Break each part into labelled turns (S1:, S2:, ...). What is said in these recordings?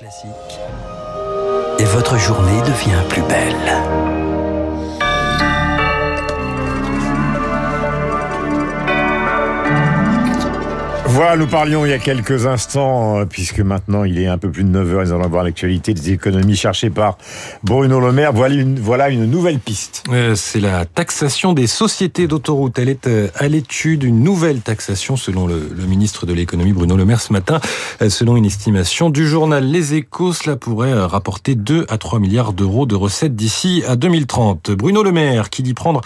S1: Classique. Et votre journée devient plus belle.
S2: Voilà, nous parlions il y a quelques instants, euh, puisque maintenant il est un peu plus de 9h, nous allons voir l'actualité des économies cherchées par Bruno Le Maire. Voilà une, nouvelle piste.
S3: Euh, c'est la taxation des sociétés d'autoroutes. Elle est euh, à l'étude, une nouvelle taxation selon le, le ministre de l'économie Bruno Le Maire ce matin. Selon une estimation du journal Les Échos, cela pourrait rapporter 2 à 3 milliards d'euros de recettes d'ici à 2030. Bruno Le Maire qui dit prendre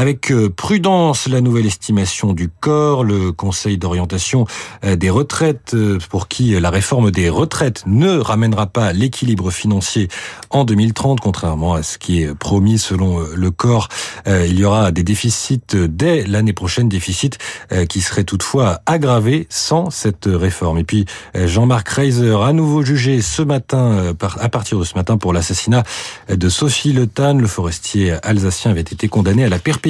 S3: avec euh, prudence la nouvelle estimation du corps, le Conseil d'orientation euh, des retraites, euh, pour qui la réforme des retraites ne ramènera pas l'équilibre financier en 2030, contrairement à ce qui est promis selon le corps. Il y aura des déficits dès l'année prochaine, déficits qui seraient toutefois aggravés sans cette réforme. Et puis Jean-Marc Reiser, à nouveau jugé ce matin, à partir de ce matin, pour l'assassinat de Sophie Le Tan, le forestier alsacien avait été condamné à la perpétuité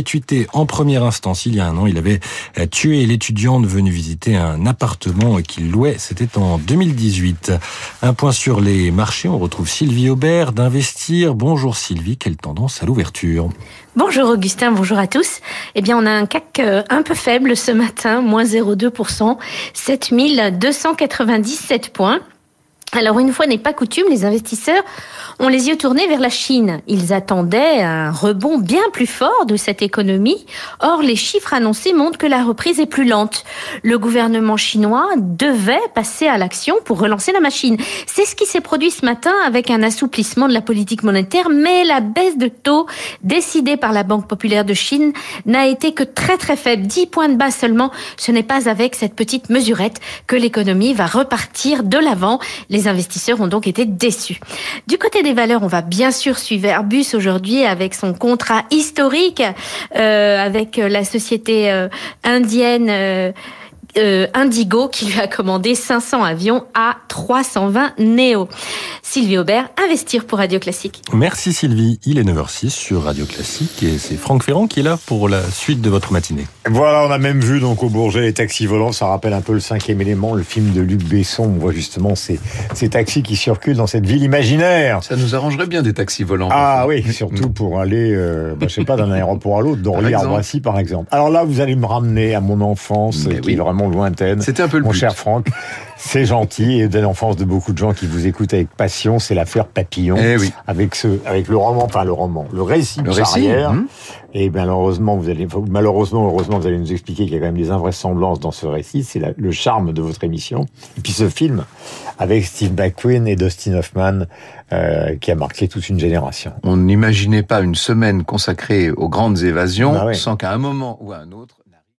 S3: en première instance il y a un an. Il avait euh, tué l'étudiante venue visiter un appartement qu'il louait. C'était en 2018. Un point sur les marchés. On retrouve Sylvie Aubert d'Investir. Bonjour Sylvie. Quelle tendance à l'ouverture?
S4: Bonjour Augustin, bonjour à tous. Eh bien, on a un CAC euh, un peu faible ce matin, moins 0,2%, 7297 points. Alors une fois n'est pas coutume, les investisseurs ont les yeux tournés vers la Chine. Ils attendaient un rebond bien plus fort de cette économie. Or, les chiffres annoncés montrent que la reprise est plus lente. Le gouvernement chinois devait passer à l'action pour relancer la machine. C'est ce qui s'est produit ce matin avec un assouplissement de la politique monétaire, mais la baisse de taux décidée par la Banque populaire de Chine n'a été que très très faible, 10 points de base seulement. Ce n'est pas avec cette petite mesurette que l'économie va repartir de l'avant. Investisseurs ont donc été déçus. Du côté des valeurs, on va bien sûr suivre Airbus aujourd'hui avec son contrat historique euh, avec la société euh, indienne. Euh, euh, Indigo qui lui a commandé 500 avions à 320 Neo. Sylvie Aubert, investir pour Radio Classique.
S3: Merci Sylvie, il est 9h06 sur Radio Classique et c'est Franck Ferrand qui est là pour la suite de votre matinée.
S2: Voilà, on a même vu donc au Bourget les taxis volants, ça rappelle un peu le cinquième élément, le film de Luc Besson, on voit justement ces, ces taxis qui circulent dans cette ville imaginaire.
S5: Ça nous arrangerait bien des taxis volants.
S2: Ah oui, surtout pour aller, euh, bah, je sais pas, d'un aéroport à l'autre, d'Orly à Roissy par exemple. Alors là, vous allez me ramener à mon enfance,
S5: Mais
S2: qui
S5: oui.
S2: est vraiment lointaine.
S5: C'était un peu le
S2: Mon
S5: but.
S2: cher Franck, c'est gentil et de l'enfance de beaucoup de gens qui vous écoutent avec passion, c'est l'affaire Papillon.
S5: Eh oui.
S2: Avec ce, avec le roman, enfin le roman, le récit
S5: Le
S2: de
S5: récit,
S2: Charrière.
S5: hum.
S2: Et malheureusement, vous allez, malheureusement, heureusement, vous allez nous expliquer qu'il y a quand même des invraisemblances dans ce récit. C'est le charme de votre émission. Et puis ce film avec Steve McQueen et Dustin Hoffman, euh, qui a marqué toute une génération.
S5: On n'imaginait pas une semaine consacrée aux grandes évasions
S2: Bah oui.
S5: sans qu'à un moment ou à un autre...